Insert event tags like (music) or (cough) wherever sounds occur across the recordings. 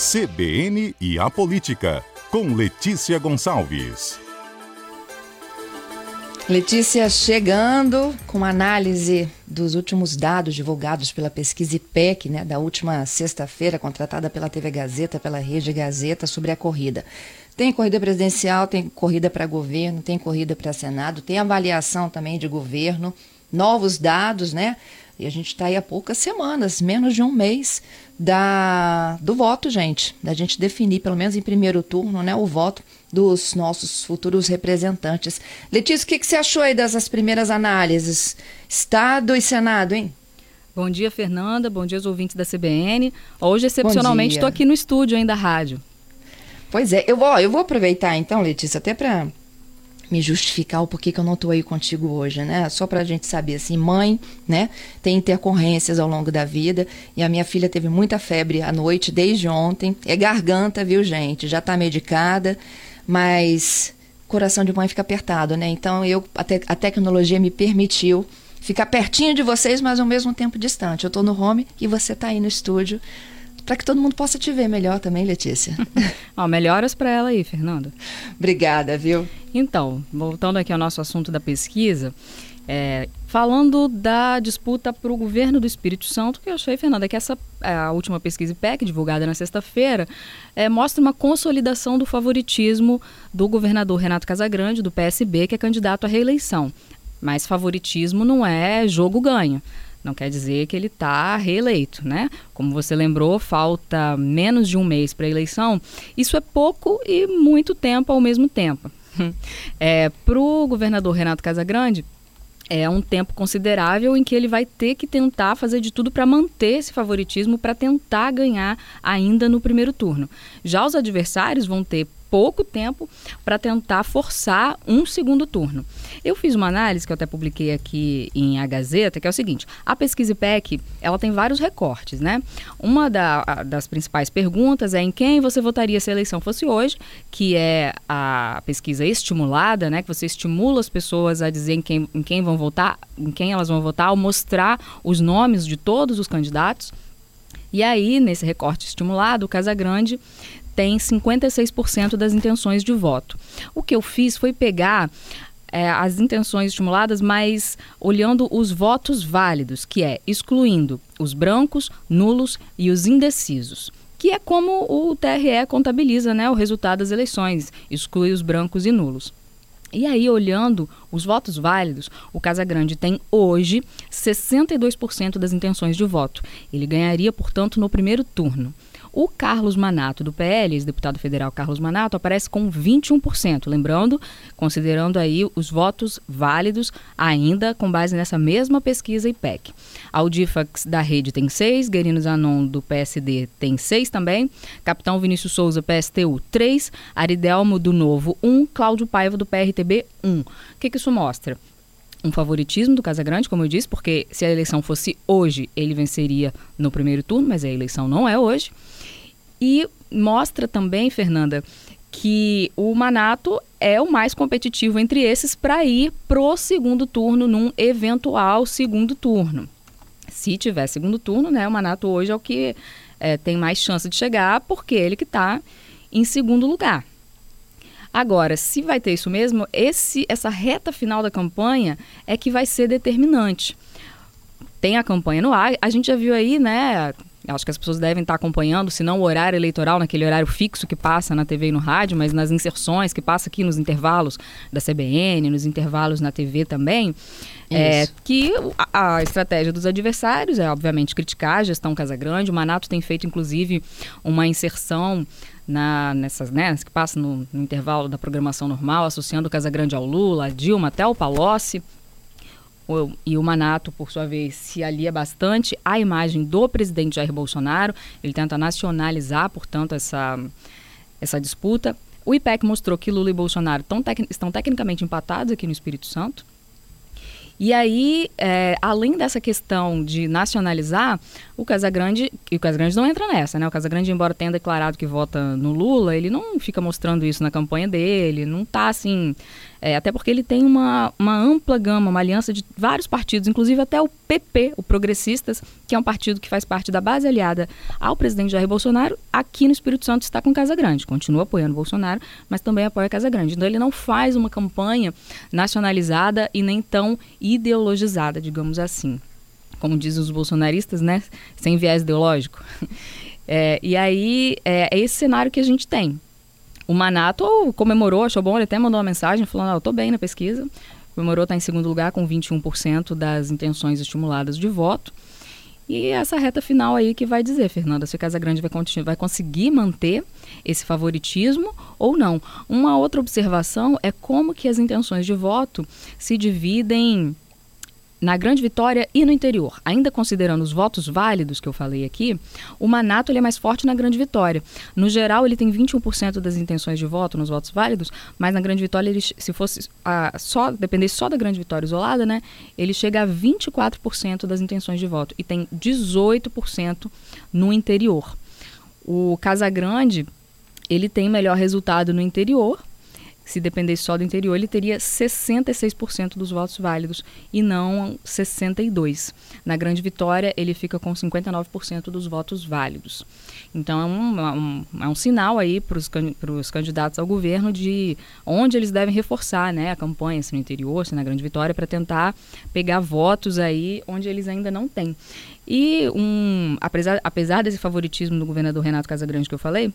CBN e a Política, com Letícia Gonçalves. Letícia chegando com análise dos últimos dados divulgados pela pesquisa IPEC, né, da última sexta-feira, contratada pela TV Gazeta, pela Rede Gazeta, sobre a corrida. Tem corrida presidencial, tem corrida para governo, tem corrida para Senado, tem avaliação também de governo, novos dados, né? E a gente está aí há poucas semanas, menos de um mês da, do voto, gente. Da gente definir, pelo menos em primeiro turno, né, o voto dos nossos futuros representantes. Letícia, o que, que você achou aí dessas primeiras análises? Estado e Senado, hein? Bom dia, Fernanda. Bom dia aos ouvintes da CBN. Hoje, excepcionalmente, estou aqui no estúdio ainda da rádio. Pois é, eu vou, eu vou aproveitar então, Letícia, até para me justificar o porquê que eu não estou aí contigo hoje, né? Só para a gente saber, assim, mãe, né? Tem intercorrências ao longo da vida e a minha filha teve muita febre à noite desde ontem. É garganta, viu, gente? Já está medicada, mas coração de mãe fica apertado, né? Então eu a, a tecnologia me permitiu ficar pertinho de vocês, mas ao mesmo tempo distante. Eu estou no home e você está aí no estúdio para que todo mundo possa te ver melhor também, Letícia. (laughs) Ó, melhoras para ela aí, Fernanda. Obrigada, viu? Então, voltando aqui ao nosso assunto da pesquisa, é, falando da disputa para o governo do Espírito Santo, que eu achei, Fernanda, que essa é, a última pesquisa IPEC, divulgada na sexta-feira, é, mostra uma consolidação do favoritismo do governador Renato Casagrande, do PSB, que é candidato à reeleição. Mas favoritismo não é jogo ganho. Não quer dizer que ele está reeleito, né? Como você lembrou, falta menos de um mês para a eleição. Isso é pouco e muito tempo ao mesmo tempo. (laughs) É, para o governador Renato Casagrande, é um tempo considerável em que ele vai ter que tentar fazer de tudo para manter esse favoritismo, para tentar ganhar ainda no primeiro turno. Já os adversários vão ter pouco tempo para tentar forçar um segundo turno. Eu fiz uma análise que eu até publiquei aqui em A Gazeta, que é o seguinte: a pesquisa IPEC ela tem vários recortes, né? Uma da, das principais perguntas é em quem você votaria se a eleição fosse hoje, que é a pesquisa estimulada, né? Que você estimula as pessoas a dizer em quem, em quem vão votar, em quem elas vão votar, ao mostrar os nomes de todos os candidatos. E aí, nesse recorte estimulado, o Casagrande tem 56% das intenções de voto. O que eu fiz foi pegar é, as intenções estimuladas, mas olhando os votos válidos, que é excluindo os brancos, nulos e os indecisos. Que é como o TRE contabiliza né, o resultado das eleições, exclui os brancos e nulos. E aí, olhando os votos válidos, o Casagrande tem hoje 62% das intenções de voto. Ele ganharia, portanto, no primeiro turno. O Carlos Manato, do PL, ex-deputado federal Carlos Manato, aparece com 21%. Lembrando, considerando aí os votos válidos, ainda com base nessa mesma pesquisa IPEC. Audifax da rede tem 6, Guerino Zanon do PSD tem 6 também, Capitão Vinícius Souza, PSTU, 3, Aridelmo do Novo, 1, Cláudio Paiva do PRTB, 1. O que, que isso mostra? um favoritismo do Casagrande, como eu disse, porque se a eleição fosse hoje, ele venceria no primeiro turno, mas a eleição não é hoje. E mostra também, Fernanda, que o Manato é o mais competitivo entre esses para ir pro segundo turno num eventual segundo turno. Se tiver segundo turno, né, o Manato hoje é o que é, tem mais chance de chegar, porque ele que está em segundo lugar. Agora, se vai ter isso mesmo, esse, essa reta final da campanha é que vai ser determinante. Tem a campanha no ar, a gente já viu aí, né, acho que as pessoas devem estar acompanhando, se não o horário eleitoral, naquele horário fixo que passa na TV e no rádio, mas nas inserções que passa aqui nos intervalos da CBN, nos intervalos na TV também, é, que a, a, estratégia dos adversários é, obviamente, criticar a gestão Casagrande. O Manato tem feito, inclusive, uma inserção na, nessas, né, que passa no, no intervalo da programação normal, associando o Casagrande ao Lula, a Dilma, até o Palocci e o Manato, por sua vez, se alia bastante à imagem do presidente Jair Bolsonaro. Ele tenta nacionalizar, portanto, essa, essa disputa. O IPEC mostrou que Lula e Bolsonaro tec estão tecnicamente empatados aqui no Espírito Santo. E aí, é, além dessa questão de nacionalizar, o Casagrande, e o Casagrande não entra nessa, né? O Casagrande, embora tenha declarado que vota no Lula, ele não fica mostrando isso na campanha dele, não está assim É, até porque ele tem uma, uma ampla gama, uma aliança de vários partidos, inclusive até o PP, o Progressistas, que é um partido que faz parte da base aliada ao presidente Jair Bolsonaro, aqui no Espírito Santo está com Casa Grande. Continua apoiando Bolsonaro, mas também apoia Casa Grande. Então ele não faz uma campanha nacionalizada e nem tão ideologizada, digamos assim. Como dizem os bolsonaristas, né? Sem viés ideológico. (laughs) É, e aí é, é esse cenário que a gente tem. O Manato comemorou, achou bom, ele até mandou uma mensagem falando: ah, eu tô bem na pesquisa. Comemorou, está em segundo lugar com 21% das intenções estimuladas de voto. E essa reta final aí que vai dizer, Fernanda, se o Casagrande vai, vai conseguir manter esse favoritismo ou não. Uma outra observação é como que as intenções de voto se dividem na Grande Vitória e no interior. Ainda considerando os votos válidos que eu falei aqui, o Manato é mais forte na Grande Vitória. No geral, ele tem 21% das intenções de voto nos votos válidos, mas na Grande Vitória, ele, se fosse a, só dependesse só da Grande Vitória isolada, né, ele chega a 24% das intenções de voto e tem 18% no interior. O Casagrande, ele tem melhor resultado no interior, se dependesse só do interior, ele teria 66% dos votos válidos e não 62%. Na Grande Vitória, ele fica com 59% dos votos válidos. Então, é um, é um, é um sinal aí para os candidatos ao governo de onde eles devem reforçar né, a campanha, se no interior, se na Grande Vitória, para tentar pegar votos aí onde eles ainda não têm. E, um, apesar, apesar desse favoritismo do governador Renato Casagrande que eu falei,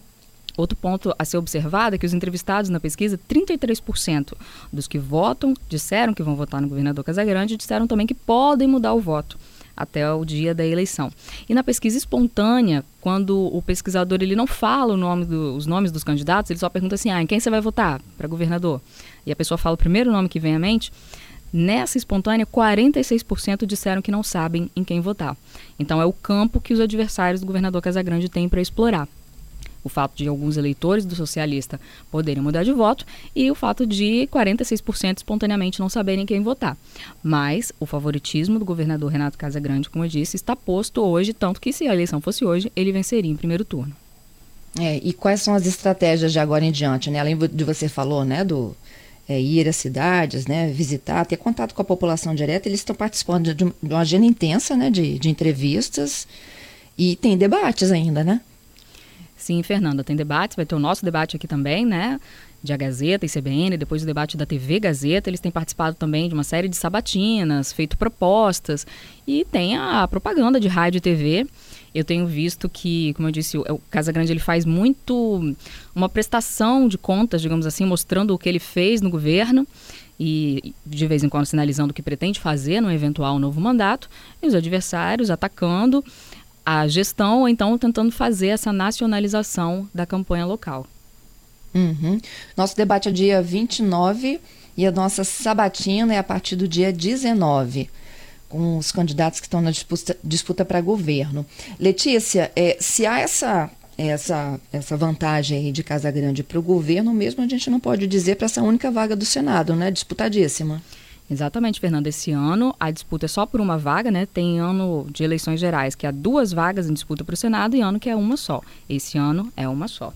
Outro ponto a ser observado é que os entrevistados na pesquisa, 33% dos que votam disseram que vão votar no governador Casagrande disseram também que podem mudar o voto até o dia da eleição. E na pesquisa espontânea, quando o pesquisador ele não fala nome do, os nomes dos candidatos, ele só pergunta assim: ah, em quem você vai votar para governador? E a pessoa fala o primeiro nome que vem à mente. Nessa espontânea, 46% disseram que não sabem em quem votar. Então é o campo que os adversários do governador Casagrande têm para explorar o fato de alguns eleitores do socialista poderem mudar de voto e o fato de 46% espontaneamente não saberem quem votar. Mas o favoritismo do governador Renato Casagrande, como eu disse, está posto hoje, tanto que se a eleição fosse hoje, ele venceria em primeiro turno. É, e quais são as estratégias de agora em diante, né? Além de você falou, né, do é, ir às cidades, né, visitar, ter contato com a população direta, eles estão participando de, de uma agenda intensa, né, de, de entrevistas e tem debates ainda, né? Sim, Fernanda, tem debates, vai ter o nosso debate aqui também, né? De a Gazeta e CBN, depois o debate da TV Gazeta, eles têm participado também de uma série de sabatinas, feito propostas, e tem a propaganda de rádio e TV. Eu tenho visto que, como eu disse, o Casa Grande ele faz muito uma prestação de contas, digamos assim, mostrando o que ele fez no governo e de vez em quando sinalizando o que pretende fazer no eventual novo mandato, e os adversários atacando a gestão, ou então tentando fazer essa nacionalização da campanha local. Uhum. Nosso debate é dia 29 e a nossa sabatina é a partir do dia 19, com os candidatos que estão na disputa, disputa para governo. Letícia, é, se há essa, essa, essa vantagem de Casa Grande para o governo, mesmo a gente não pode dizer para essa única vaga do Senado, né? Disputadíssima. Exatamente, Fernando. Esse ano a disputa é só por uma vaga, né? Tem ano de eleições gerais que há duas vagas em disputa para o Senado e ano que é uma só. Esse ano é uma só.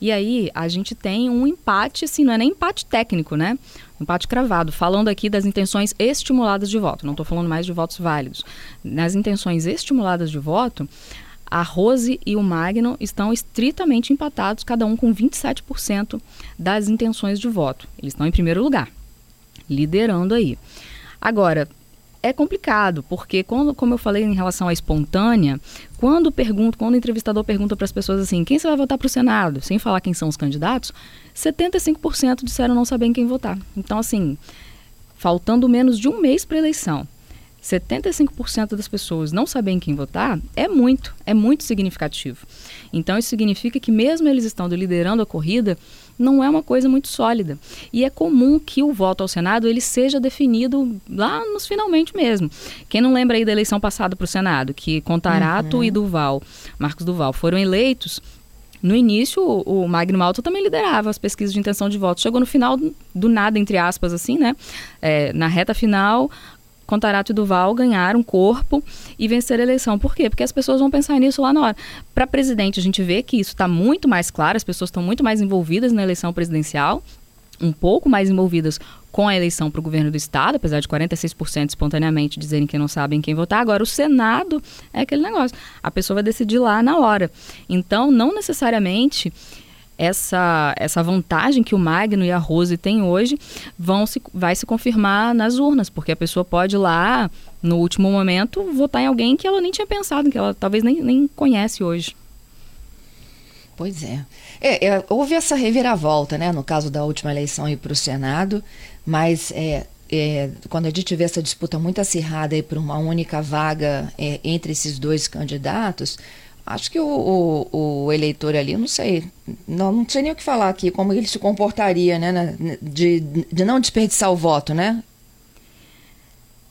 E aí a gente tem um empate, assim, não é nem empate técnico, né? empate cravado, falando aqui das intenções estimuladas de voto. Não estou falando mais de votos válidos. Nas intenções estimuladas de voto, a Rose e o Magno estão estritamente empatados, cada um com 27% das intenções de voto. Eles estão em primeiro lugar liderando aí. Agora, é complicado, porque quando, como eu falei em relação à espontânea, quando pergunto, quando o entrevistador pergunta para as pessoas assim, quem você vai votar para o Senado, sem falar quem são os candidatos, 75% disseram não saber em quem votar. Então, assim, faltando menos de um mês para a eleição, 75% das pessoas não saberem quem votar é muito, é muito significativo. Então, isso significa que mesmo eles estando liderando a corrida, não é uma coisa muito sólida. E é comum que o voto ao Senado ele seja definido lá nos finalmente mesmo. Quem não lembra aí da eleição passada para o Senado, que Contarato uhum. e Duval, Marcos Duval, foram eleitos no início, o Magno Malta também liderava as pesquisas de intenção de voto. Chegou no final do nada, entre aspas, assim, né? É, na reta final, Contarato e Duval ganharam corpo e venceram a eleição. Por quê? Porque as pessoas vão pensar nisso lá na hora. Para presidente, a gente vê que isso está muito mais claro, as pessoas estão muito mais envolvidas na eleição presidencial. um pouco mais envolvidas com a eleição para o governo do estado, apesar de 46% espontaneamente dizerem que não sabem quem votar. Agora, o Senado é aquele negócio. A pessoa vai decidir lá na hora. Então, não necessariamente essa, essa vantagem que o Magno e a Rose têm hoje vão se, vai se confirmar nas urnas, porque a pessoa pode lá, no último momento, votar em alguém que ela nem tinha pensado, que ela talvez nem, nem conhece hoje. Pois é. é. é. Houve essa reviravolta, né, no caso da última eleição para o Senado, mas é, é, quando a gente vê essa disputa muito acirrada por uma única vaga é, entre esses dois candidatos, acho que o, o, o, eleitor ali, não sei, não, não sei nem o que falar aqui, como ele se comportaria, né, de, de não desperdiçar o voto, né?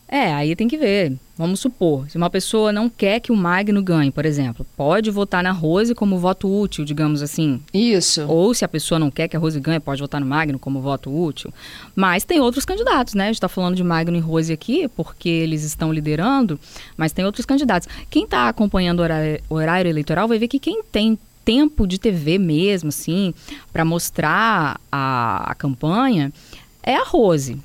É, aí tem que ver. Vamos supor, se uma pessoa não quer que o Magno ganhe, por exemplo, pode votar na Rose como voto útil, digamos assim. Isso. Ou se a pessoa não quer que a Rose ganhe, pode votar no Magno como voto útil. Mas tem outros candidatos, né? A gente está falando de Magno e Rose aqui, porque eles estão liderando, mas tem outros candidatos. Quem está acompanhando o horário, horário eleitoral vai ver que quem tem tempo de TV mesmo, assim, para mostrar a, a campanha, é a Rose.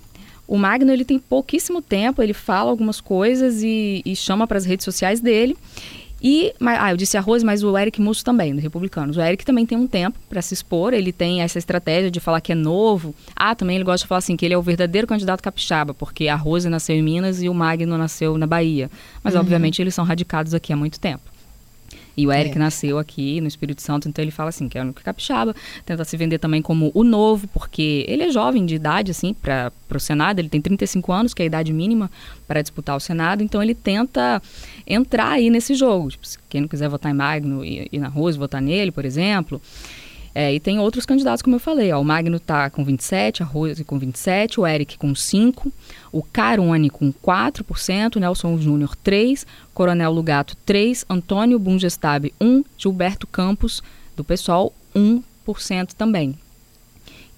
O Magno ele tem pouquíssimo tempo, ele fala algumas coisas e, e chama para as redes sociais dele. E, ah, eu disse a Rose, mas o Eric Musso também, do Republicanos. O Eric também tem um tempo para se expor, ele tem essa estratégia de falar que é novo. Ah, também ele gosta de falar assim, que ele é o verdadeiro candidato capixaba, porque a Rose nasceu em Minas e o Magno nasceu na Bahia. Mas, uhum. obviamente, eles são radicados aqui há muito tempo. E o Eric é. nasceu aqui no Espírito Santo, então ele fala assim, que é o único capixaba, tenta se vender também como o novo, porque ele é jovem de idade, assim, para o Senado, ele tem 35 anos, que é a idade mínima para disputar o Senado, então ele tenta entrar aí nesse jogo. Tipo, quem não quiser votar em Magno e, e na Rose, votar nele, por exemplo. É, e tem outros candidatos, como eu falei. Ó, o Magno está com 27, a Rose com 27, o Eric com 5, o Carone com 4%, Nelson Júnior 3, Coronel Lugato 3, Antônio Bungestab 1, Gilberto Campos, do pessoal 1% também.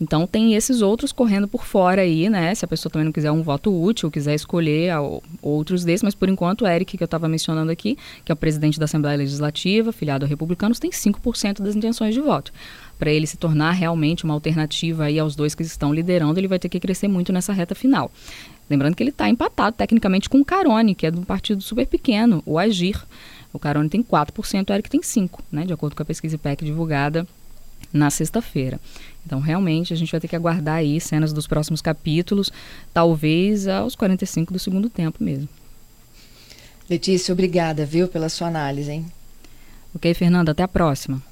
Então tem esses outros correndo por fora aí, né? Se a pessoa também não quiser um voto útil, quiser escolher outros desses, mas por enquanto o Eric, que eu estava mencionando aqui, que é o presidente da Assembleia Legislativa, filiado a republicanos, tem 5% das intenções de voto. Para ele se tornar realmente uma alternativa aí aos dois que estão liderando, ele vai ter que crescer muito nessa reta final. Lembrando que ele está empatado tecnicamente com o Carone, que é de um partido super pequeno, o Agir. O Carone tem 4%, o Eric tem 5%, né? De acordo com a pesquisa IPEC divulgada na sexta-feira. Então, realmente, a gente vai ter que aguardar aí cenas dos próximos capítulos, talvez aos 45 do segundo tempo mesmo. Letícia, obrigada, viu, pela sua análise, hein? Ok, Fernanda, até a próxima.